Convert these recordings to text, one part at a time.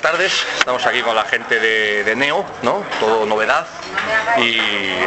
buenas tardes. Estamos aquí con la gente de, Neo, ¿no? Todo novedad y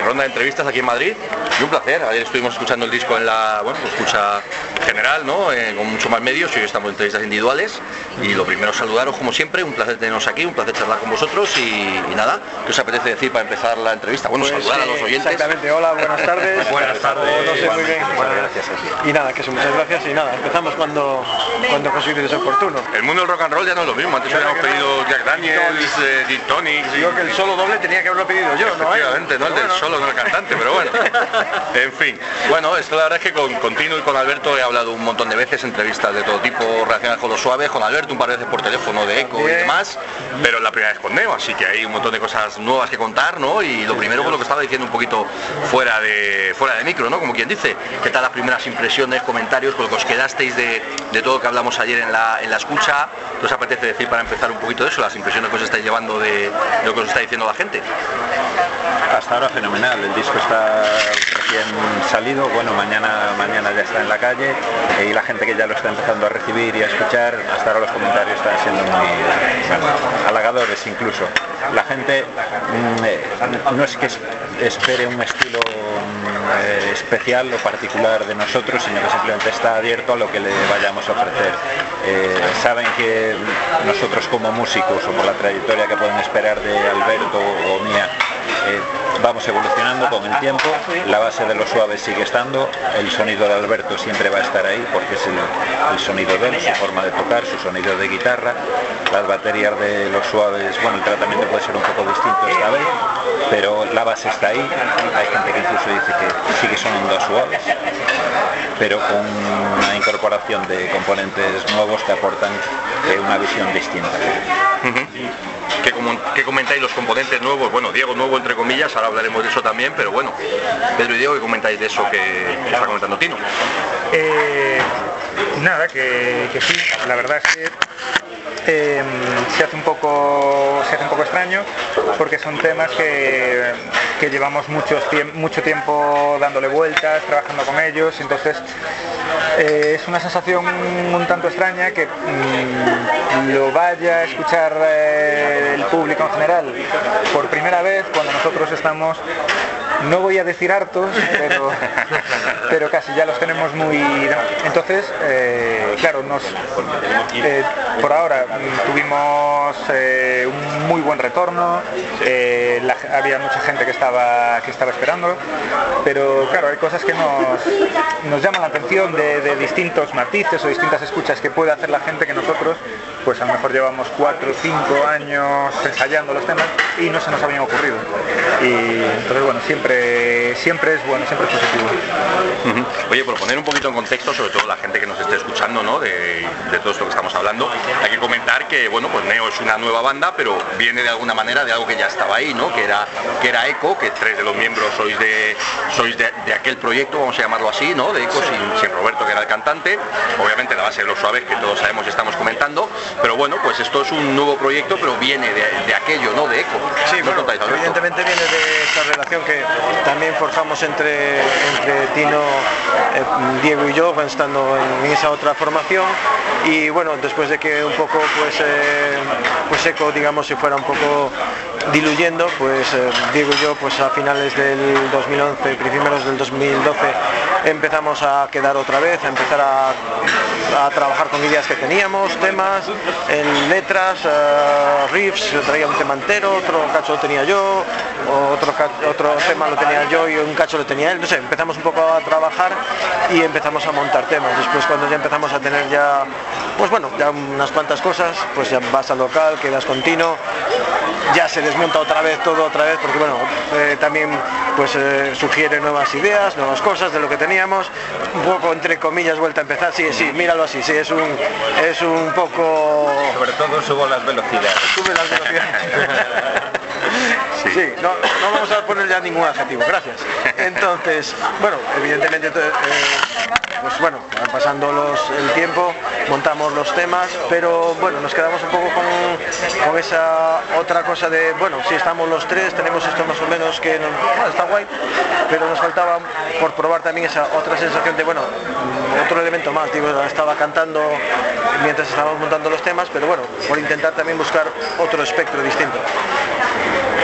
ronda de entrevistas aquí en Madrid. Y un placer. Ayer estuvimos escuchando el disco en la, bueno, pues escucha general, ¿no? Eh, con mucho más medios y hoy estamos en entrevistas individuales. Y lo primero saludaros como siempre, un placer teneros aquí, un placer charlar con vosotros y, nada, ¿qué os apetece decir para empezar la entrevista? Bueno, pues, saludar a los oyentes. Exactamente, hola, buenas tardes. buenas tardes. No sé muy bien. Buenas gracias. Y nada, que son muchas gracias y nada, empezamos cuando, cuando consideres oportuno. El mundo del rock and roll ya no es lo mismo, antes habíamos pedido Jack Daniels, eh, Gin Tonics. Digo que el solo doble tenía que haberlo pedido yo, ¿no? Efectivamente, no el del solo, no el cantante, pero bueno. En fin. Bueno, esto la verdad es que con Continuo y con Alberto he hablado un montón de veces, entrevistas de todo tipo relacionadas con los suaves, con Alberto un par de veces por teléfono de eco y demás, pero la primera vez con Neo, así que hay un montón de cosas nuevas que contar, ¿no? Y lo primero con lo que estaba diciendo un poquito fuera de fuera de micro, ¿no? Como quien dice, ¿qué tal las primeras impresiones, comentarios, con lo que os quedasteis de, todo lo que hablamos ayer en la, en la escucha? ¿Qué os apetece decir para empezar un poquito de eso, las impresiones que os estáis llevando de, lo que os está diciendo la gente? Hasta ahora fenomenal, el disco está recién salido, bueno, mañana, mañana ya está en la calle y la gente que ya lo está empezando a recibir y a escuchar, hasta ahora los comentarios están siendo muy halagadores incluso. La gente mm, eh, no es que espere un estilo mm, eh, especial o particular de nosotros, sino que simplemente está abierto a lo que le vayamos a ofrecer. Eh, saben que nosotros como músicos o por la trayectoria que pueden esperar de Alberto o mía, eh, vamos evolucionando con el tiempo, la base de los suaves sigue estando, el sonido de Alberto siempre va a estar ahí porque es el, sonido de él, su forma de tocar, su sonido de guitarra, las baterías de los suaves, bueno, el tratamiento puede ser un poco distinto esta vez, pero la base está ahí, hay gente que incluso dice que sigue sonando a suaves, pero con una incorporación de componentes nuevos que aportan eh, una visión distinta. ¿Qué, comentáis los componentes nuevos? Bueno, Diego nuevo entre comillas, ahora hablaremos de eso también, pero bueno, Pedro y Diego, ¿qué comentáis de eso que, está comentando Tino? Eh, nada, que, sí, la verdad es que em, se hace un poco se hace un poco extraño porque son temas que, llevamos mucho tiempo dándole vueltas, trabajando con ellos, entonces eh, es una sensación un tanto extraña que mm, lo vaya a escuchar eh, el público en general. Por primera vez cuando nosotros estamos no voy a decir hartos, pero, pero casi ya los tenemos muy... Entonces, eh, claro, nos, eh, por ahora mm, tuvimos eh, un muy buen retorno, había mucha gente que estaba, que estaba esperando, pero claro, hay cosas que nos, nos llaman la atención de, de distintos matices o distintas escuchas que puede hacer la gente que nosotros pues a lo mejor llevamos cuatro o cinco años ensayando los temas y no se nos habían ocurrido. Y entonces bueno, siempre, siempre es bueno, siempre es positivo. Oye, por poner un poquito en contexto, sobre todo la gente que nos esté escuchando, ¿no? De, todo esto que estamos hablando, hay que comentar que bueno, pues Neo es una nueva banda, pero viene de alguna manera de algo que ya estaba ahí, ¿no? Que era, que era Eco, que tres de los miembros sois de sois de, aquel proyecto, vamos a llamarlo así, ¿no? De Eco sin, sin Roberto que era el cantante, obviamente la base de los suaves que todos sabemos y estamos comentando, pero bueno, pues esto es un nuevo proyecto, pero viene de, aquello, ¿no? De ECO. Sí, evidentemente viene de esta relación que también forjamos entre, entre Tino, eh, Diego y yo, estando en, esa otra formación. Y bueno, después de que un poco pues, eh, pues ECO, digamos, se fuera un poco diluyendo, pues eh, Diego y yo pues a finales del 2011, primeros del 2012 empezamos a quedar otra vez, a empezar a, trabajar con ideas que teníamos, temas, en letras, uh, riffs, traía un tema entero, otro cacho lo tenía yo, otro, otro tema lo tenía yo y un cacho lo tenía él, no sé, empezamos un poco a trabajar y empezamos a montar temas. Después cuando ya empezamos a tener ya, pues bueno, ya unas cuantas cosas, pues ya vas al local, quedas continuo, ya se desmonta otra vez todo otra vez, porque bueno, eh, también pues eh, sugiere nuevas ideas, nuevas cosas de lo que teníamos, un poco entre comillas vuelta a empezar, sí, sí, míralo así, sí, es un, es un poco sobre todo subo las velocidades. Sube las velocidades. Sí, no, vamos a poner ya ningún adjetivo, gracias. Entonces, bueno, evidentemente eh, pues bueno, pasando los, el tiempo, montamos los temas, pero bueno, nos quedamos un poco con, con esa otra cosa de, bueno, si estamos los tres, tenemos esto más o menos que está guay, pero nos faltaba por probar también esa otra sensación de, bueno, otro elemento más, digo, estaba cantando mientras estábamos montando los temas, pero bueno, por intentar también buscar otro espectro distinto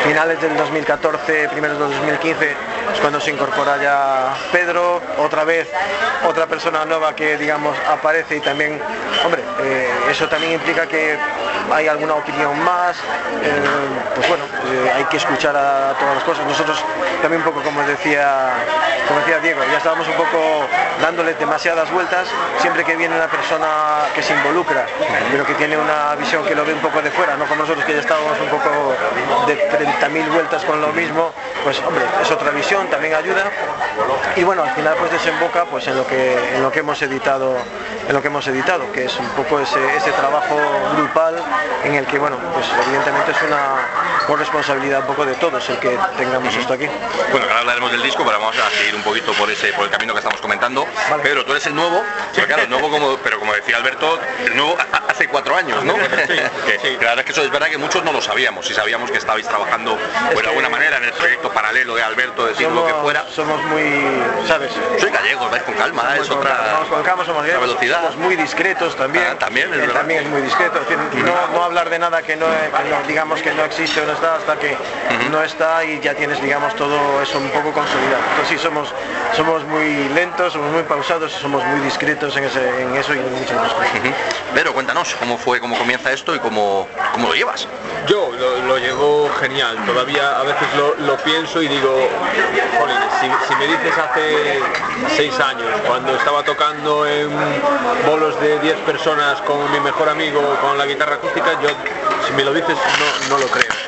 finales del 2014, primeros del 2015, es cuando se incorpora ya Pedro, otra vez otra persona nueva que digamos aparece y también, hombre, eh, eso también implica que hay alguna opinión más, eh, pues bueno, eh, hay que escuchar a todas las cosas. Nosotros también un poco como decía, como decía Diego, ya estábamos un poco dándole demasiadas vueltas, siempre que viene una persona que se involucra, pero que tiene una visión que lo ve un poco de fuera, no como nosotros que ya estábamos un poco de 30.000 vueltas con lo mismo, pues hombre, es otra visión, también ayuda. Y bueno, al final pues desemboca pues en lo que en lo que hemos editado, en lo que hemos editado, que es un poco ese, ese trabajo grupal en el que bueno, pues evidentemente es una corresponsabilidad un poco de todos el que tengamos esto aquí. Bueno, ahora hablaremos del disco, pero vamos a seguir un poquito por ese por el camino que estamos comentando. Vale. Pedro, tú eres el nuevo, pero claro, el nuevo como, pero como decía Alberto, el nuevo hace cuatro años, ¿no? Que La verdad es que eso es verdad que muchos no lo sabíamos, y sabíamos que estabais trabajando de alguna manera en el proyecto paralelo de Alberto, decir lo que fuera. somos muy, ¿sabes? Soy gallegos, vais con calma, es Somos con otra, vamos con calma, somos gallegos, velocidad. somos muy discretos también. Ah, también, es verdad. también es muy discreto, es decir, no, no hablar de nada que no, que no- digamos que no existe o no está hasta que no está y ya tienes digamos todo eso un poco consolidado. Entonces sí somos somos muy lentos, somos muy pausados, somos muy discretos en, ese, en eso y en muchas cosas. Pero cuéntanos cómo fue, cómo comienza esto y cómo, cómo lo llevas. Yo lo, llevo genial, todavía a veces lo, lo pienso y digo, jolín, si, si me dices hace seis años, cuando estaba tocando en bolos de 10 personas con mi mejor amigo con la guitarra acústica, yo si me lo dices no, no lo creo.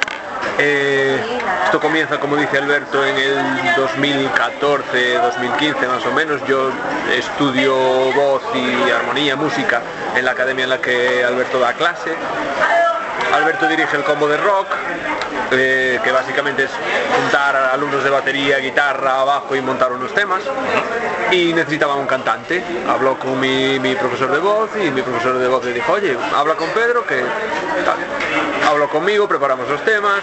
Eh, esto comienza, como dice Alberto, en el 2014, 2015 más o menos. Yo estudio voz y armonía, música en la academia en la que Alberto da clase. Alberto dirige el combo de rock, eh, que básicamente es juntar alumnos de batería, guitarra, bajo y montar unos temas. Y necesitaba un cantante. Habló con mi, mi profesor de voz y mi profesor de voz le dijo, oye, habla con Pedro, que tal. Habló conmigo, preparamos los temas,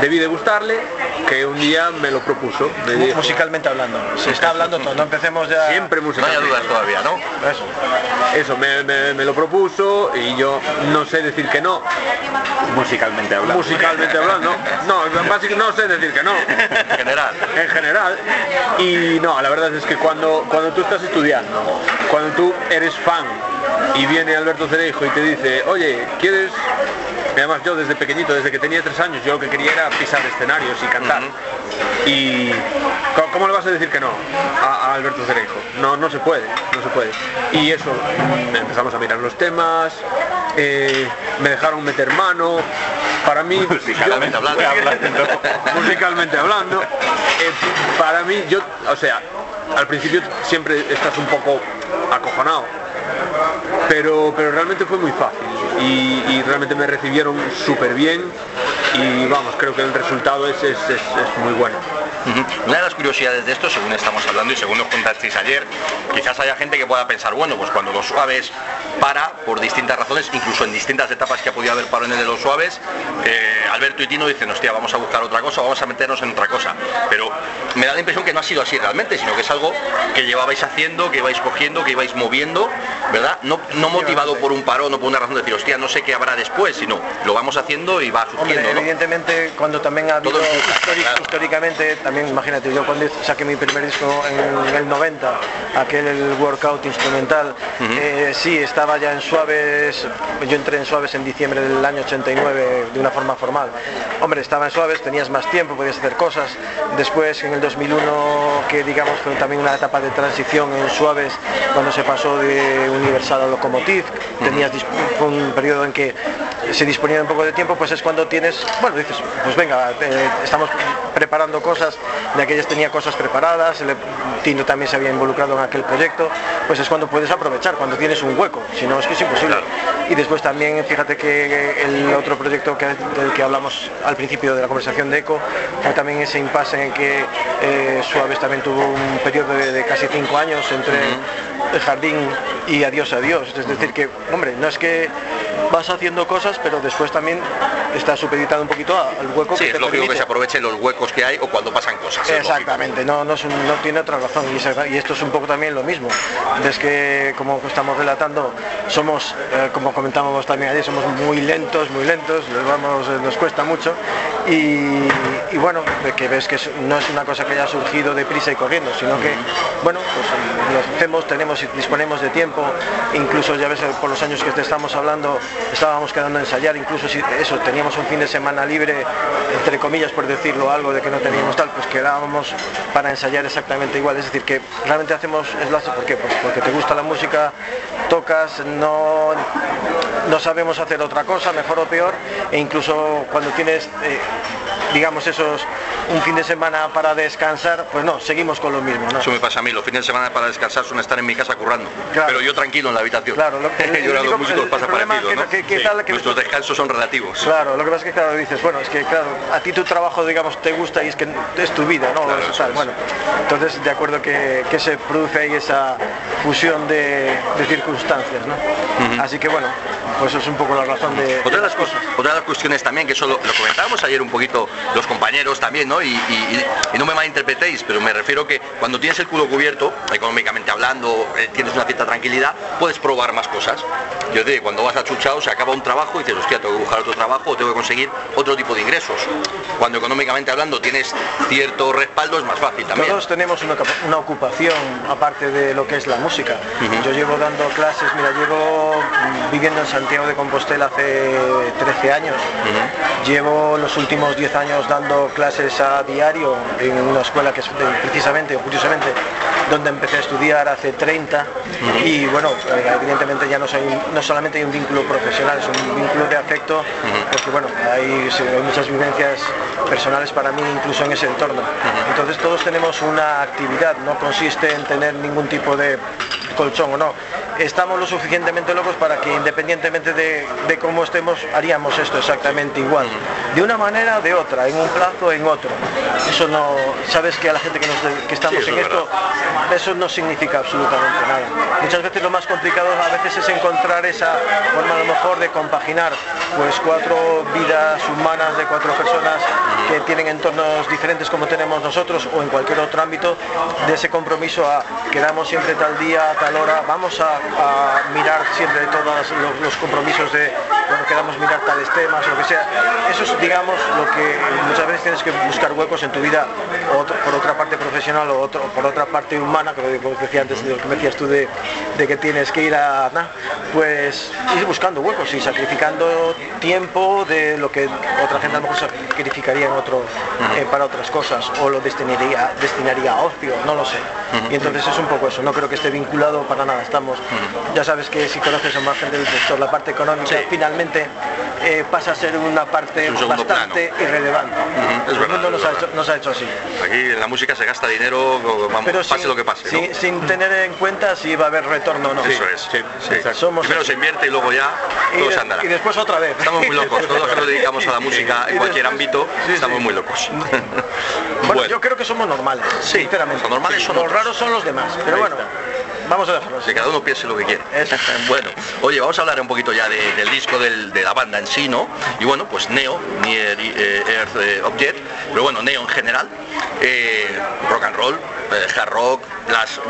debí de gustarle, que un día me lo propuso. Me dijo, Musicalmente hablando, se está hablando todo, no empecemos ya... siempre No música. haya dudas todavía, ¿no? Eso. Eso, me, me- me lo propuso y yo no sé decir que no, musicalmente hablando. musicalmente hablando. No, básicamente no sé decir que no. En general. en general. Y no, la verdad es que cuando, cuando tú estás estudiando, cuando tú eres fan y viene Alberto Cerejo y te dice, oye, ¿quieres...? Y además yo desde pequeñito, desde que tenía tres años, yo lo que quería era pisar escenarios y cantar. Y ¿cómo- ¿cómo le vas a decir que no a, a Alberto Cerejo? No, no se puede, no se puede. Y eso, mm, empezamos a mirar los temas, eh, me dejaron meter mano. Para mí, Musicalmente yo- hablando. musicalmente hablando. eh, para mí, yo, o sea, al principio siempre estás un poco acojonado, pero, pero realmente fue muy fácil y, realmente me recibieron súper bien y vamos, creo que el resultado es, es, es- muy bueno. Una de las curiosidades de esto, según estamos hablando y según nos contasteis ayer, quizás haya gente que pueda pensar, bueno, pues cuando los suaves para por distintas razones, incluso en distintas etapas que ha podido haber parones de los suaves, eh, Alberto y Tino dicen, hostia, vamos a buscar otra cosa, vamos a meternos en otra cosa. Pero me da la impresión que no ha sido así realmente, sino que es algo que llevabais haciendo, que ibais cogiendo, que ibais moviendo, ¿verdad? No, no motivado por un parón o por una razón de decir, hostia, no sé qué habrá después, sino lo vamos haciendo y va Hombre, surgiendo, ¿no? evidentemente cuando también ha habido históric- claro. históricamente, también imagínate, yo cuando saqué mi primer disco en el 90, aquel el workout instrumental, eh, sí, estaba ya en Suaves, yo entré en Suaves en diciembre del año 89 de una forma formal. Hombre, estaba en Suaves, tenías más tiempo, podías hacer cosas. Después en el 2001, que digamos fue también una etapa de transición en Suaves, cuando se pasó de Universal a Locomotive, tenías un periodo en que se disponía de un poco de tiempo, pues es cuando tienes, bueno, dices, pues venga, eh, estamos preparando cosas, de aquellas tenía cosas preparadas, el Tino también se había involucrado en aquel proyecto, pues es cuando puedes aprovechar, cuando tienes un hueco, si no es que es imposible. Y después también fíjate que el otro proyecto que, del que hablamos al principio de la conversación de ECO fue también ese impasse en que eh, Suaves también tuvo un periodo de, casi cinco años entre el jardín y adiós adiós. Es decir que, hombre, no es que vas haciendo cosas, pero después también está supeditado un poquito al hueco sí, que es lógico que se aprovechen los huecos que hay o cuando pasan cosas. Exactamente, no, no, tiene otra razón y, esto es un poco también lo mismo. Es que, como estamos relatando, somos, eh, como comentábamos también ayer, somos muy lentos, muy lentos, nos, vamos, eh, nos cuesta mucho y, y bueno, que ves que no es una cosa que haya surgido deprisa y corriendo, sino que, bueno, pues lo hacemos, tenemos y disponemos de tiempo, incluso ya ves por los años que te estamos hablando, estábamos quedando a ensayar, incluso si eso, teníamos un fin de semana libre, entre comillas por decirlo algo de que no teníamos tal, pues quedábamos para ensayar exactamente igual, es decir, que realmente hacemos es ¿por qué? Pues porque te gusta la música, tocas, no, no sabemos hacer otra cosa, mejor o peor, e incluso cuando tienes, eh, digamos, esos un fin de semana para descansar, pues no, seguimos con lo mismo. Eso me pasa a mí, los fines de semana para descansar son estar en mi casa currando, pero yo tranquilo en la habitación. Claro, lo que yo los músicos pasa parecido, ¿no? que, Nuestros descansos son relativos. Claro, lo que pasa es que claro, dices, bueno, es que claro, a ti tu trabajo, digamos, te gusta y es que es tu vida, ¿no? Bueno, entonces de acuerdo que, se produce ahí esa fusión de, circunstancias, ¿no? Así que bueno, pues eso es un poco la razón de... Otra de las cosas, otra de las cuestiones también, que eso lo, comentábamos ayer un poquito los compañeros también, ¿no? Y, no me malinterpretéis, pero me refiero que cuando tienes el culo cubierto, económicamente hablando, eh, tienes una cierta tranquilidad, puedes probar más cosas. Yo te cuando vas a Chuchao se acaba un trabajo y dices, hostia, tengo que buscar otro trabajo o tengo que conseguir otro tipo de ingresos. Cuando económicamente hablando tienes cierto respaldo es más fácil también. Todos tenemos una, ocupación aparte de lo que es la música. Yo llevo dando clases, mira, llevo viviendo en Santiago de Compostela hace 13 años. Llevo los últimos 10 años dando clases a diario en una escuela que es precisamente o curiosamente donde empecé a estudiar hace 30 y bueno, eh, evidentemente ya no, soy, no solamente hay un vínculo profesional, es un vínculo de afecto, porque bueno, hay, muchas vivencias personales para mí incluso en ese entorno. Entonces todos tenemos una actividad, no consiste en tener ningún tipo de colchón o no. Estamos lo suficientemente locos para que independientemente de, cómo estemos, haríamos esto exactamente igual. De una manera o de otra, en un plazo o en otro. Eso no, sabes que a la gente que, nos, que estamos en esto, eso no significa absolutamente nada. Muchas veces lo más complicado a veces es encontrar esa forma a lo mejor de compaginar pues cuatro vidas humanas de cuatro personas que tienen entornos diferentes como tenemos nosotros o en cualquier otro ámbito de ese compromiso a quedamos siempre tal día, tal hora, vamos a, mirar siempre todos los, compromisos de bueno, quedamos mirar tales temas, lo que sea. Eso es digamos lo que muchas veces tienes que buscar huecos en tu vida por otra parte profesional o otro, por otra parte humana, como decía antes, lo que me decías tú de, que tienes que ir a pues ir buscando huecos y sacrificando tiempo de lo que otra gente a lo mejor sacrificaría en otro, eh, para otras cosas o lo destinaría, destinaría a ocio, no lo sé. Y entonces es un poco eso, no creo que esté vinculado para nada, estamos, ya sabes que si conoces a más gente del sector, la parte económica finalmente eh, pasa a ser una parte bastante irrelevante. Es verdad, nos, ha hecho, así. Aquí en la música se gasta dinero, vamos, pase lo que pase. Sin, tener en cuenta si va a haber retorno o no. Eso es. Primero se invierte y luego ya todo se andará. Y después otra vez. Estamos muy locos, todos los que nos dedicamos a la música en cualquier ámbito, estamos muy locos. bueno, yo creo que somos normales, sinceramente. normales son los raros son los demás, pero bueno. Vamos a dejarlo Que cada uno piense lo que quiere. bueno, oye, vamos a hablar un poquito ya del disco de la banda en sí, ¿no? Y bueno, pues Neo, Near eh, Earth eh, Object, pero bueno, Neo en general, eh, rock and roll, hard rock,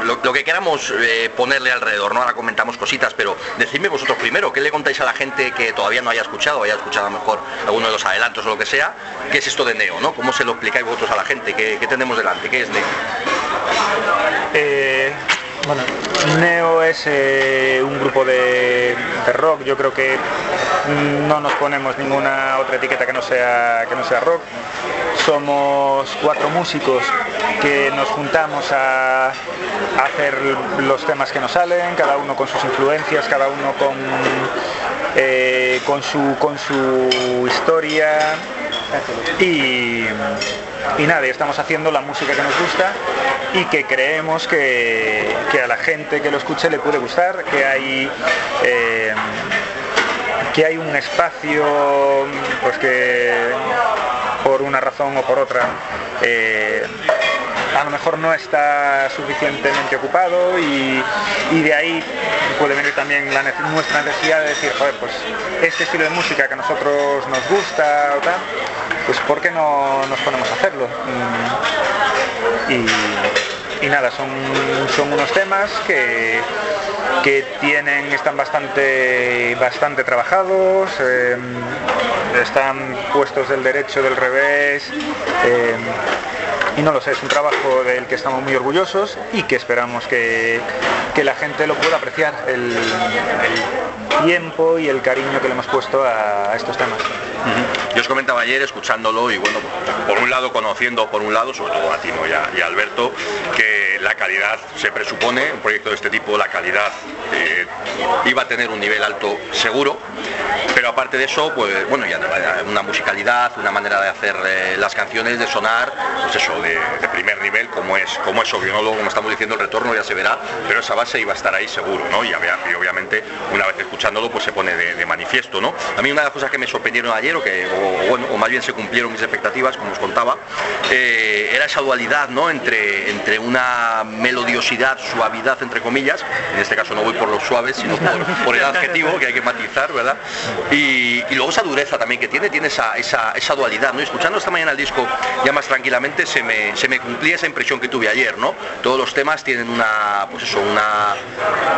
lo, que queramos ponerle alrededor, ¿no? Ahora comentamos cositas, pero decidme vosotros primero, ¿qué le contáis a la gente que todavía no haya escuchado, haya escuchado a lo mejor alguno de los adelantos o lo que sea? ¿Qué es esto de Neo, ¿no? ¿Cómo se lo explicáis vosotros a la gente? ¿Qué, tenemos delante? ¿Qué es Neo? Bueno, Neo es eh, un grupo de, rock, yo creo que no nos ponemos ninguna otra etiqueta que no sea, que no sea rock. Somos cuatro músicos que nos juntamos a, hacer los temas que nos salen, cada uno con sus influencias, cada uno con, eh, con, su, con su historia y, y nada, estamos haciendo la música que nos gusta y que creemos que, a la gente que lo escuche le puede gustar, que hay... Eh, que hay un espacio pues que por una razón o por otra eh, a lo mejor no está suficientemente ocupado y, de ahí puede venir también nuestra necesidad de decir, joder, pues este estilo de música que a nosotros nos gusta o tal, pues ¿por qué no nos ponemos a hacerlo? Y, nada, son, son unos temas que, que tienen, están bastante, bastante trabajados, em, están puestos del derecho, del revés. Em, y no lo sé, es un trabajo del que estamos muy orgullosos y que esperamos que, la gente lo pueda apreciar, el, tiempo y el cariño que le hemos puesto a, estos temas. Yo os comentaba ayer escuchándolo y bueno, por un lado conociendo por un lado, sobre todo a Tino y a Alberto, que la calidad se presupone, un proyecto de este tipo, la calidad eh, iba a tener un nivel alto seguro, pero aparte de eso, pues bueno, ya una musicalidad, una manera de hacer eh, las canciones, de sonar, pues eso, de, primer nivel, como es, como es obvio, ¿no? como estamos diciendo, el retorno ya se verá, pero esa base iba a estar ahí seguro, ¿no? Y, obviamente, una vez escuchándolo, pues se pone de, manifiesto, ¿no? A mí una de las cosas que me sorprendieron ayer, o que, bueno, o más bien se cumplieron mis expectativas, como os contaba, eh, era esa dualidad, ¿no? Entre, entre una melodiosidad, suavidad, entre comillas, en este caso no voy por los suaves, sino por, el adjetivo que hay que matizar, ¿verdad? Y, luego esa dureza también que tiene, tiene esa, esa, dualidad, ¿no? escuchando esta mañana el disco ya más tranquilamente se me, se me cumplía esa impresión que tuve ayer, ¿no? Todos los temas tienen una, pues eso, una,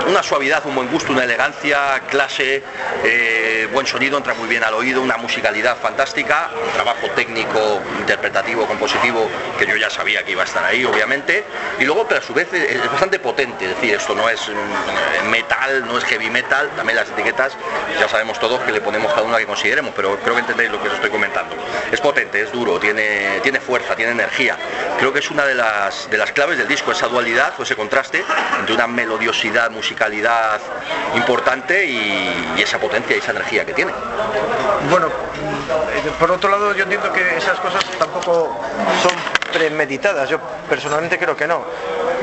una suavidad, un buen gusto, una elegancia, clase, eh, buen sonido, entra muy bien al oído, una musicalidad fantástica, un trabajo técnico, interpretativo, compositivo, que yo ya sabía que iba a estar ahí, obviamente, y luego pero a su vez es bastante potente, es decir, esto no es mm, metal, no es heavy metal, también las etiquetas ya sabemos todos que le ponemos cada una que consideremos, pero creo que entendéis lo que os estoy comentando. Es potente, es duro, tiene, tiene fuerza, tiene energía. Creo que es una de las, de las claves del disco, esa dualidad o ese contraste entre una melodiosidad, musicalidad importante y, y esa potencia y esa energía que tiene. Bueno, por otro lado yo entiendo que esas cosas tampoco son premeditadas, yo personalmente creo que no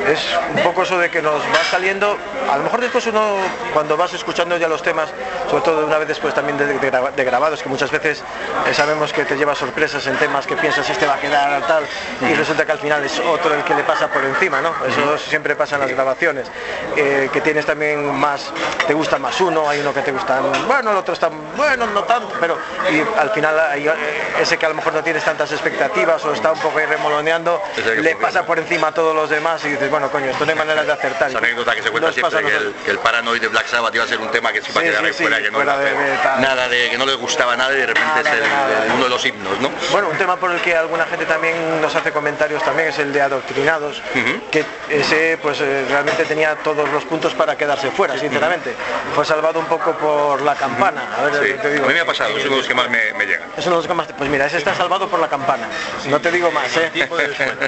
es un poco eso de que nos va saliendo, a lo mejor después uno, cuando vas escuchando ya los temas, sobre todo una vez después también de, grabados, que muchas veces eh, sabemos que te lleva sorpresas en temas que piensas este va a quedar tal, y resulta que al final es otro el que le pasa por encima, ¿no? Eso siempre pasa en las grabaciones, eh, que tienes también más, te gusta más uno, hay uno que te gusta, bueno, el otro está, bueno, no tanto, pero y al final hay, eh, ese que a lo mejor no tienes tantas expectativas o está un poco ahí remoloneando, le pasa por encima a todos los demás y dices, bueno, coño, esto no hay manera de acertar. Esa anécdota que se cuenta siempre que el, que el, Paranoid de Black Sabbath iba a ser un tema que se iba a quedar ahí fuera, que no nada de que no les gustaba nada y de repente es uno de los himnos, ¿no? Bueno, un tema por el que alguna gente también nos hace comentarios también es el de Adoctrinados, que ese pues eh, realmente tenía todos los puntos para quedarse fuera, sinceramente. Fue salvado un poco por la campana. A, ver, te digo. a mí me ha pasado, es uno de los que más me, me llegan. Es uno de los que más, pues mira, ese está salvado por la campana. No te digo más, ¿eh?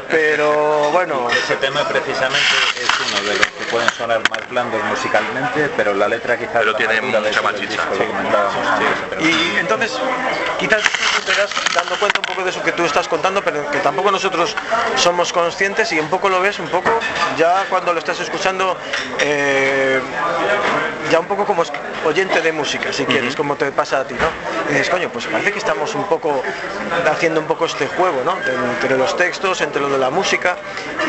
Pero bueno. Ese tema precisamente es uno de los que pueden sonar más blandos musicalmente, pero la letra quizás pero tiene mucha más chicha. Y entonces, quizás te das dando cuenta un poco de eso que tú estás contando, pero que tampoco nosotros somos conscientes y un poco lo ves, un poco ya cuando lo estás escuchando, eh, ya un poco como oyente de música, si quieres, como te pasa a ti, ¿no? Y dices, coño, pues parece que estamos un poco haciendo un poco este juego, ¿no? Entre los textos, entre lo de la música,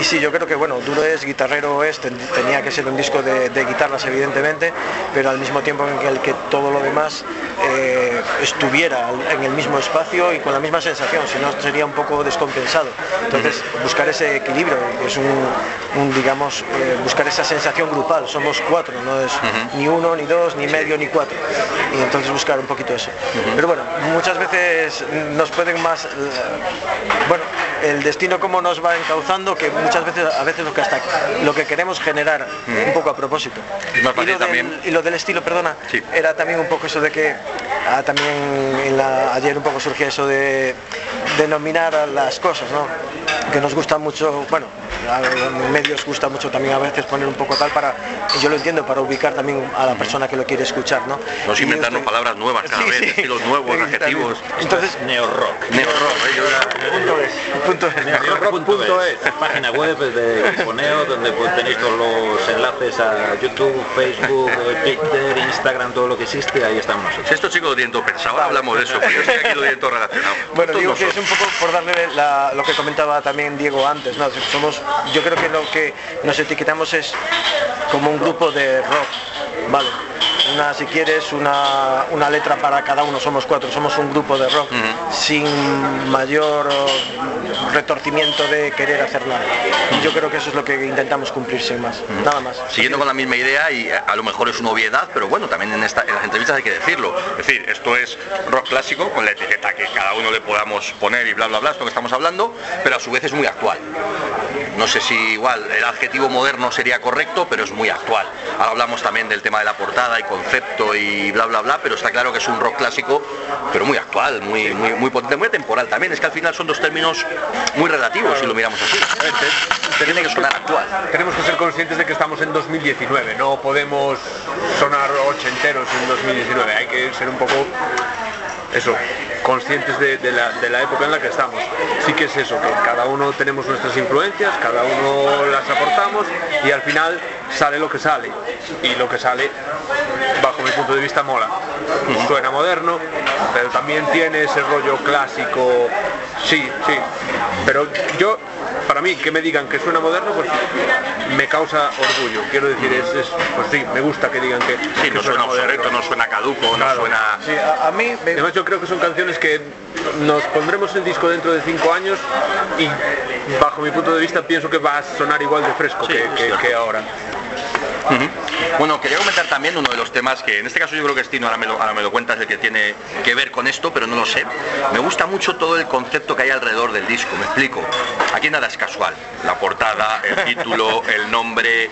y sí, yo creo que, bueno, Es, guitarrero es, tenía que ser un disco de, guitarras, evidentemente, pero al mismo tiempo en el que todo lo demás eh, estuviera en el mismo espacio y con la misma sensación, si no sería un poco descompensado. Entonces, buscar ese equilibrio, es un, digamos, eh, buscar esa sensación grupal, somos cuatro, no es ni uno, ni dos, ni medio, ni cuatro, y entonces buscar un poquito eso. Pero bueno, muchas veces nos pueden más, eh, bueno, el destino como nos va encauzando, que muchas veces, a veces lo que hasta lo que queremos generar un poco a propósito. y, lo del, también. y lo del estilo, perdona, era también un poco eso de que ah, también ayer un poco surgía eso de denominar a las cosas, ¿no? Que nos gusta mucho, bueno, a los medios gusta mucho también a veces poner un poco tal para, y yo lo entiendo, para ubicar también a la persona que lo quiere escuchar, ¿no? No es Y inventarnos usted- palabras nuevas cada Sí, vez, sí. estilos nuevos, Sí, adjetivos. Entonces, Neo-rock. Neo-rock, ¿eh? Punto es, punto es. Neorock.es, página web de Poneo donde pues, tenéis todos los enlaces a YouTube, Facebook, Twitter, Instagram, todo lo que existe, ahí estamos nosotros. Si estos chicos lo tienen todo pensado, ahora hablamos de eso, pero yo que aquí todo relacionado. Bueno, digo que es nosotros. un poco por darle la- lo que comentaba también Diego antes, ¿no? Somos, yo creo que lo que nos etiquetamos es como un grupo de rock, ¿vale? Una, si quieres, una, una letra para cada uno, somos cuatro, somos un grupo de rock, sin mayor retorcimiento de querer hacer nada. Yo creo que eso es lo que intentamos cumplir sin más, nada más. Siguiendo con la misma idea y a lo mejor es una obviedad, pero bueno, también en, esta, en las entrevistas hay que decirlo. Es decir, esto es rock clásico con la etiqueta que cada uno le podamos poner y bla bla bla, esto que estamos hablando, pero a su vez es muy actual. No sé si igual el adjetivo moderno sería correcto, pero es muy actual. Ahora hablamos también del tema de la portada y concepto y bla bla bla, pero está claro que es un rock clásico, pero muy actual, muy, muy, muy potente, muy temporal también. Es que al final son dos términos muy relativos si lo miramos así. Tiene que sonar actual. Tenemos que ser conscientes de que estamos en 2019, no podemos sonar ochenteros en 2019, hay que ser un poco eso, conscientes de, la, de la época en la que estamos. Sí que es eso, que cada uno tenemos nuestras influencias, cada uno las aportamos y al final sale lo que sale. Y lo que sale, bajo mi punto de vista, mola. Suena moderno, pero también tiene ese rollo clásico. Sí, sí. Pero yo, para mí, que me digan que suena moderno, pues me causa orgullo. Quiero decir, es, es- pues sí, me gusta que digan que, Sí, que no suena obsoleto, no suena caduco, no suena... Sí, a, a mí me- Además yo creo que son canciones que nos pondremos el disco dentro de cinco años y bajo mi punto de vista pienso que va a sonar igual de fresco Sí, que, es que- cierto. que ahora. Bueno, quería comentar también uno de los temas que en este caso yo creo que es Tino, ahora me, lo, ahora me lo cuentas, el que tiene que ver con esto, pero no lo sé. Me gusta mucho todo el concepto que hay alrededor del disco, me explico. Aquí nada es casual. La portada, el título, el nombre.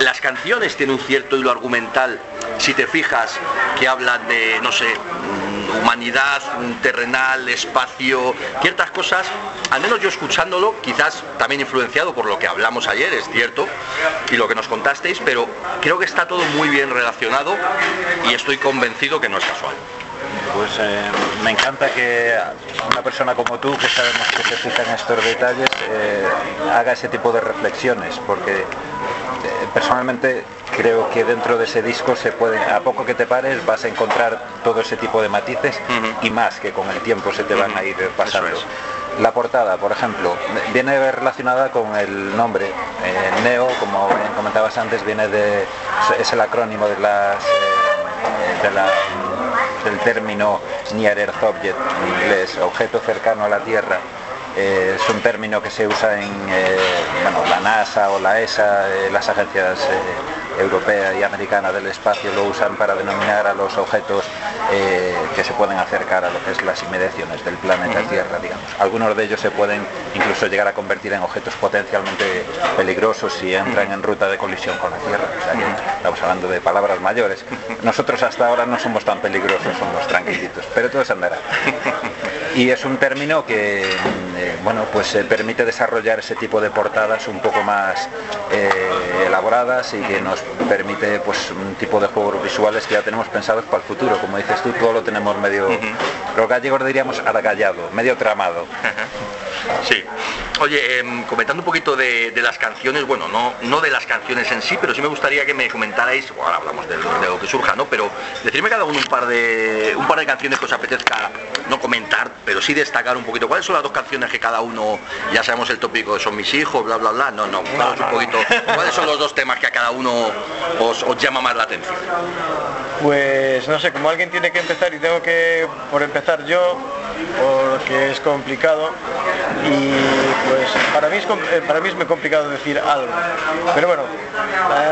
Las canciones tienen un cierto hilo argumental, si te fijas, que hablan de, no sé, mm, humanidad, terrenal, espacio, ciertas cosas, al menos yo escuchándolo, quizás también influenciado por lo que hablamos ayer, es cierto, y lo que nos contasteis, pero creo que está todo muy bien relacionado y estoy convencido que no es casual. Pues eh, me encanta que una persona como tú, que sabemos que se fija en estos detalles, eh, haga ese tipo de reflexiones, porque personalmente creo que dentro de ese disco se puede, a poco que te pares, vas a encontrar todo ese tipo de matices y más que con el tiempo se te van a ir pasando. La portada, por ejemplo, viene relacionada con el nombre. Eh, Neo, como bien comentabas antes, viene de es el acrónimo de las eh, de la- del término Near Earth Object en inglés, objeto cercano a la Tierra. Eh, es un término que se usa en eh, bueno, la NASA o la ESA, eh, las agencias eh, europea y americana del espacio lo usan para denominar a los objetos que se pueden acercar a lo que es las inmediaciones del planeta Tierra, digamos. Algunos de ellos se pueden incluso llegar a convertir en objetos potencialmente peligrosos si entran en ruta de colisión con la Tierra. O sea que estamos hablando de palabras mayores. Nosotros hasta ahora no somos tan peligrosos, somos tranquilitos, pero todo se andará. Y es un término que eh, bueno, pues eh, permite desarrollar ese tipo de portadas un poco más eh, elaboradas y que nos permite pues un tipo de juegos visuales que ya tenemos pensados para el futuro. Como dices tú, todo lo tenemos medio, los gallegos diríamos argallado, medio tramado. Sí. Oye, em, comentando un poquito de, de las canciones, bueno, no, no de las canciones en sí, pero sí me gustaría que me comentarais, bueno, ahora hablamos de, lo- de lo que surja, ¿no? Pero decirme cada uno un par de un par de canciones que os apetezca no comentar, pero sí destacar un poquito. ¿Cuáles son las dos canciones que cada uno, ya sabemos el tópico, son mis hijos, bla bla bla? No, no, vamos un poquito. ¿Cuáles son los dos temas que a cada uno os, os llama más la atención? Pues no sé, como alguien tiene que empezar y tengo que por empezar yo, porque es complicado y pues para mí es, eh, para mí es muy complicado decir algo. Pero bueno,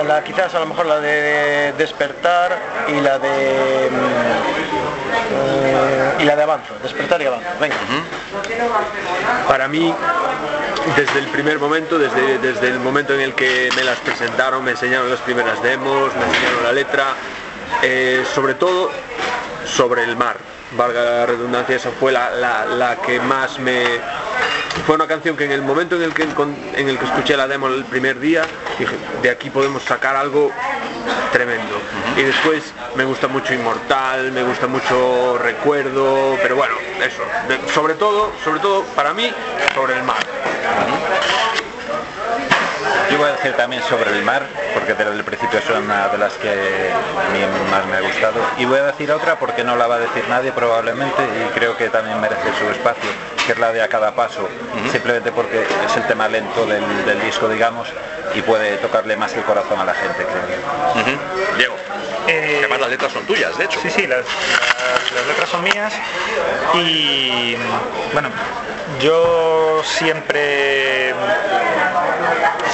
la, quizás a lo mejor la de despertar y la de mm, y la de avanzo, despertar y avanzo. Venga. Para mí, desde el primer momento, desde, desde el momento en el que me las presentaron, me enseñaron las primeras demos, me enseñaron la letra, eh, sobre todo sobre el mar. Valga la redundancia, esa fue la, la- la que más me, fue una canción que en el momento en el que, en el que escuché la demo el primer día, dije, de aquí podemos sacar algo tremendo. Y después me gusta mucho Inmortal, me gusta mucho Recuerdo, pero bueno, eso, sobre todo, sobre todo para mí, sobre el mar. También sobre el mar, porque desde el principio es una de las que a mí más me ha gustado. Y voy a decir otra porque no la va a decir nadie probablemente y creo que también merece su espacio, que es la de A Cada Paso, simplemente porque es el tema lento del, disco, digamos, y puede tocarle más el corazón a la gente, creo. Diego. Eh, además las letras son tuyas, de hecho. Sí, sí, las, las letras son mías y bueno, yo siempre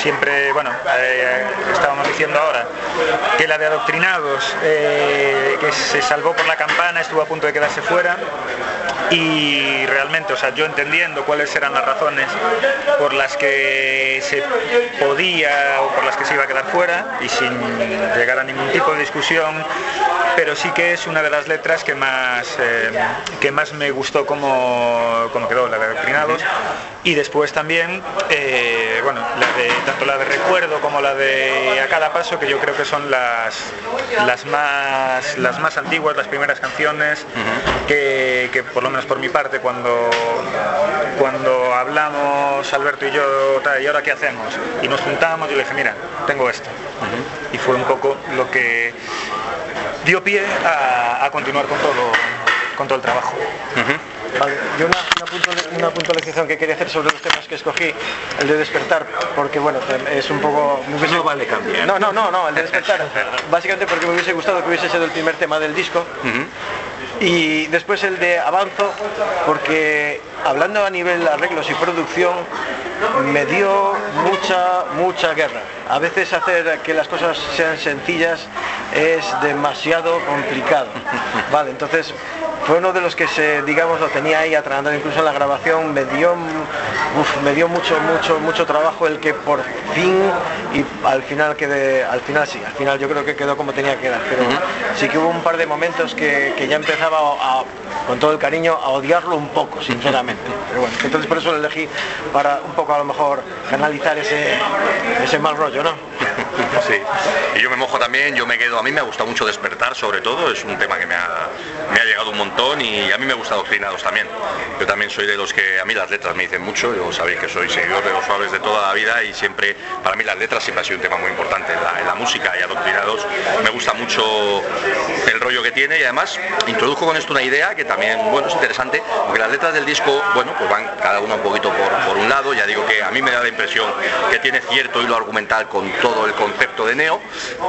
siempre, bueno, eh, estábamos diciendo ahora que la de adoctrinados, eh, que se salvó por la campana, estuvo a punto de quedarse fuera y realmente, o sea, yo entendiendo cuáles eran las razones por las que se podía o por las que se iba a quedar fuera y sin llegar a ningún tipo de discusión, pero sí que es una de las letras que más, eh, que más me gustó como, como quedó, la de adoctrinados. Y después también, bueno, tanto la de recuerdo como la de a cada paso, que yo creo que son las, las, más, las más antiguas, las primeras canciones, que, por lo menos por mi parte, cuando, cuando hablamos Alberto y yo, ¿y ahora qué hacemos? Y nos juntamos, yo le dije, mira, tengo esto. Y fue un poco lo que dio pie a, continuar con todo, con todo el trabajo. Vale, yo una, una, puntualización que quería hacer sobre los temas que escogí, el de despertar, porque bueno, es un poco... No vale cambiar. No, no, no, no, el de despertar, básicamente porque me hubiese gustado que hubiese sido el primer tema del disco. Y después el de avanzo, porque hablando a nivel arreglos y producción, me dio mucha, mucha guerra. A veces hacer que las cosas sean sencillas es demasiado complicado. Vale, entonces fue uno de los que se, digamos, lo tenía ahí atragantado incluso en la grabación, me dio, me dio mucho, mucho, mucho trabajo el que por fin y al final quedé, al final sí, al final yo creo que quedó como tenía que quedar, pero sí que hubo un par de momentos que, ya empezaba a, con todo el cariño a odiarlo un poco, sinceramente. Pero bueno, entonces por eso lo elegí para un poco a lo mejor canalizar ese, ese mal rollo, ¿no? Sí, y yo me mojo también, yo me quedo, a mí me ha gustado mucho despertar sobre todo, es un tema que me ha, me ha llegado un montón y a mí me gusta Doctrinados también. Yo también soy de los que a mí las letras me dicen mucho, yo sabéis que soy seguidor de los suaves de toda la vida y siempre, para mí las letras siempre ha sido un tema muy importante en la, en la música y Adoctrinados. Me gusta mucho el rollo que tiene y además introdujo con esto una idea que también, bueno, es interesante, porque las letras del disco, bueno, pues van cada una un poquito por, por un lado, ya digo que a mí me da la impresión que tiene cierto hilo argumental con todo el concepto de Neo,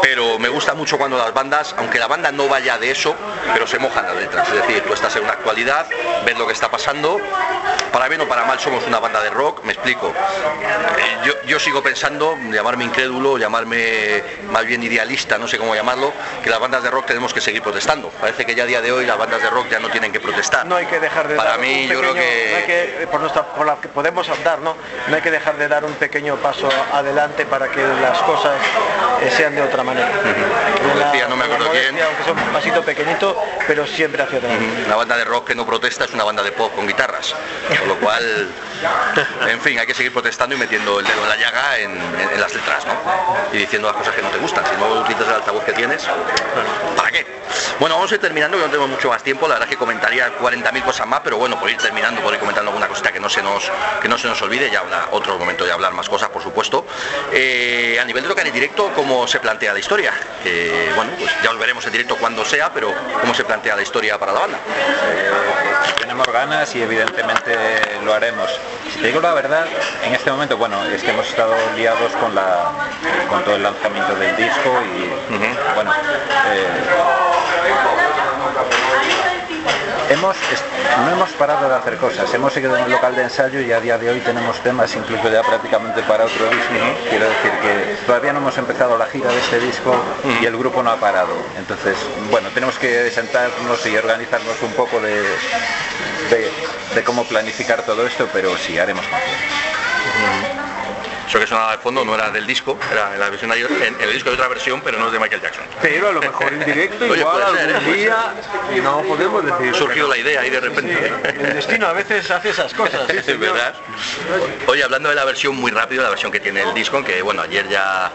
pero me gusta mucho cuando las bandas, aunque la banda no vaya de eso, pero se mojan las letras, es decir, tú estás en una actualidad, ves lo que está pasando, para bien o para mal somos una banda de rock, me explico. Eh, yo, sigo pensando, llamarme incrédulo, llamarme más bien idealista, no sé cómo llamarlo, que las bandas de rock tenemos que seguir protestando. Parece que ya a día de hoy las bandas de rock ya no tienen que protestar. No hay que dejar de Para mí yo creo que... por, nuestra, por la que podemos andar, ¿no? No hay que dejar de dar un pequeño paso adelante para que las cosas eh, sean de otra manera. decía, no me acuerdo quién. Aunque sea un pasito pequeñito, pero siempre hacia. Una banda de rock que no protesta es una banda de pop con guitarras. Con lo cual, en fin, hay que seguir protestando y metiendo el dedo en la llaga en, las letras, ¿no? Y diciendo las cosas que no te gustan. Si no utilizas el altavoz que tienes, ¿para qué? Bueno, vamos a ir terminando, que no tenemos mucho más tiempo. La verdad es que comentaría 40.000 cosas más, pero bueno, por ir terminando, por ir comentando alguna cosita que no se nos, que no se nos olvide. Ya habrá otro momento de hablar más cosas, por supuesto. Eh, a nivel de tocar en directo, ¿cómo se plantea la historia? bueno, pues ya os veremos en directo cuando sea, pero ¿cómo se plantea la historia para la banda? tenemos ganas y evidentemente lo haremos. Si te digo la verdad, en este momento, bueno, es que hemos estado liados con, la, con todo el lanzamiento del disco y, bueno, eh, hemos, no hemos parado de hacer cosas, hemos seguido en el local de ensayo y a día de hoy tenemos temas incluso ya prácticamente para otro disco. Quiero decir que todavía no hemos empezado la gira de este disco y el grupo no ha parado. Entonces, bueno, tenemos que sentarnos y organizarnos un poco de, de, cómo planificar todo esto, pero sí, haremos más. Eso que sonaba de fondo no era del disco, era en la versión en, en el disco hay otra versión, pero no es de Michael Jackson. Pero a lo mejor en directo Oye, igual ser, algún ¿eh? día y no podemos decir. Surgió la idea ahí de repente. El destino a veces hace esas cosas. sí, Es señor. verdad. Oye, hablando de la versión muy rápido, la versión que tiene el disco, que bueno, ayer ya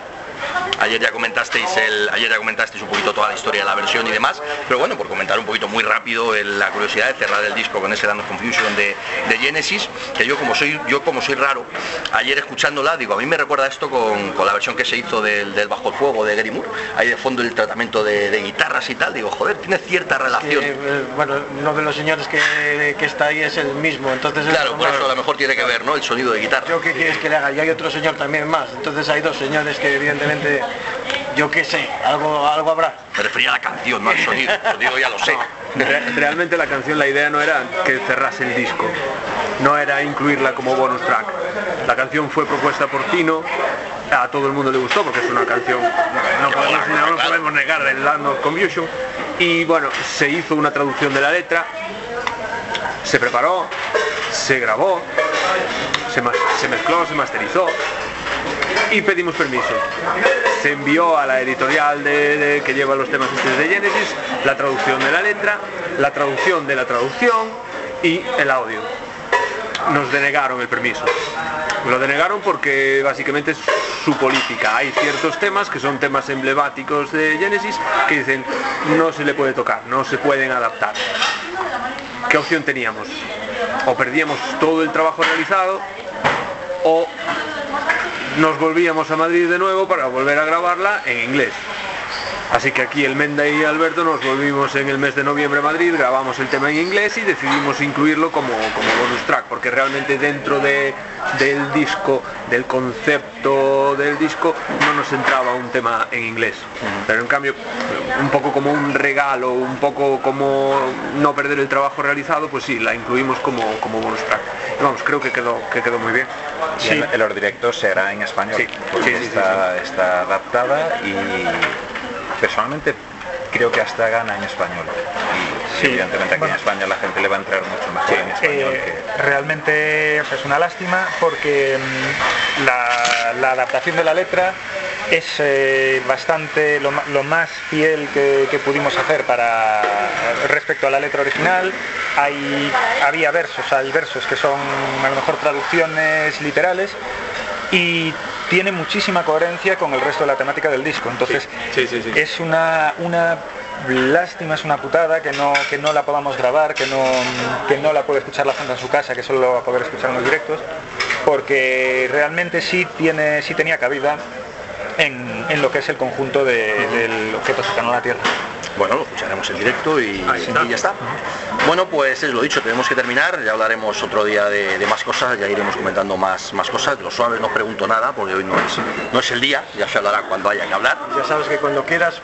ayer ya comentasteis el ayer ya comentasteis un poquito toda la historia de la versión y demás, pero bueno, por comentar un poquito muy rápido el- la curiosidad de cerrar el disco con ese of Confusion de, de Genesis, que yo como soy yo como soy raro, ayer escuchándola digo, a mí me recuerda esto con, con la versión que se hizo del, del Bajo el Fuego de Gary Moore, ahí de fondo el tratamiento de, de guitarras y tal, digo, joder, tiene cierta relación. Que, eh, bueno, uno de los señores que, que está ahí es el mismo, entonces es Claro, por eso a lo mejor tiene que ver, ¿no? El sonido de guitarra. Yo qué quieres que le haga, y hay otro señor también más, entonces hay dos señores que yo qué sé, algo, algo habrá. Me refería a la canción, no al sonido. El sonido ya lo sé. Re- Realmente la canción, la idea no era que cerrase el disco, no era incluirla como bonus track. La canción fue propuesta por Tino, a todo el mundo le gustó porque es una canción, no podemos, no podemos negar del Land of Confusion. Y bueno, se hizo una traducción de la letra, se preparó, se grabó, se mezcló, se masterizó y pedimos permiso. Se envió a la editorial de- que lleva los temas de Genesis la traducción de la letra, la traducción de la traducción y el audio. Nos denegaron el permiso. Lo denegaron porque básicamente es su política. Hay ciertos temas que son temas emblemáticos de Genesis que dicen no se le puede tocar, no se pueden adaptar. ¿Qué opción teníamos? O perdíamos todo el trabajo realizado o nos volvíamos a Madrid de nuevo para volver a grabarla en inglés. Así que aquí el Menda y Alberto nos volvimos en el mes de noviembre a Madrid, grabamos el tema en inglés y decidimos incluirlo como, como bonus track, porque realmente dentro de- del disco, del concepto del disco, no nos entraba un tema en inglés. Pero en cambio, un poco como un regalo, un poco como no perder el trabajo realizado, pues sí, la incluimos como, como bonus track. Vamos, creo que quedó, que quedó muy bien. Y en, en los directos en español, Sí, porque sí, sí, sí, está, está adaptada y personalmente creo que hasta gana en español. Y Sí, evidentemente aquí bueno. en España la gente le va a entrar mucho mejor en español Eh, que... realmente o sea, es una lástima porque mm, la, la adaptación de la letra es eh, bastante lo, más fiel que, que pudimos hacer para respecto a la letra original. Hay, había versos, hay versos que son a lo mejor traducciones literales y tiene muchísima coherencia con el resto de la temática del disco. Entonces Sí, sí, sí. es una, una lástima, es una putada que no, que no la podamos grabar, que no, que no la puede escuchar la gente en su casa, que solo lo va a poder escuchar en los directos, porque realmente sí, tiene, sí tenía cabida en, en lo que es el conjunto de- del objeto cercano a la Tierra. Bueno, lo escucharemos en directo y, y ya está. Bueno, pues es lo dicho, tenemos que terminar, ya hablaremos otro día de, de más cosas, ya iremos comentando más, más cosas. Los suaves no pregunto nada porque hoy no es, no es el día, ya se hablará cuando haya que hablar. Ya sabes que cuando quieras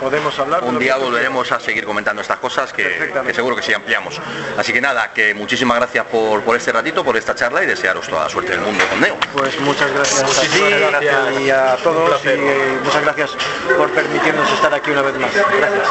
podemos hablar. Un día volveremos a seguir comentando estas cosas que, que seguro que sí ampliamos. Así que nada, que muchísimas gracias por, por este ratito, por esta charla y desearos toda la suerte del mundo con Neo. Pues muchas gracias a ti Muchísimas gracias. y a todos y muchas gracias por permitirnos estar aquí una vez más. Gracias.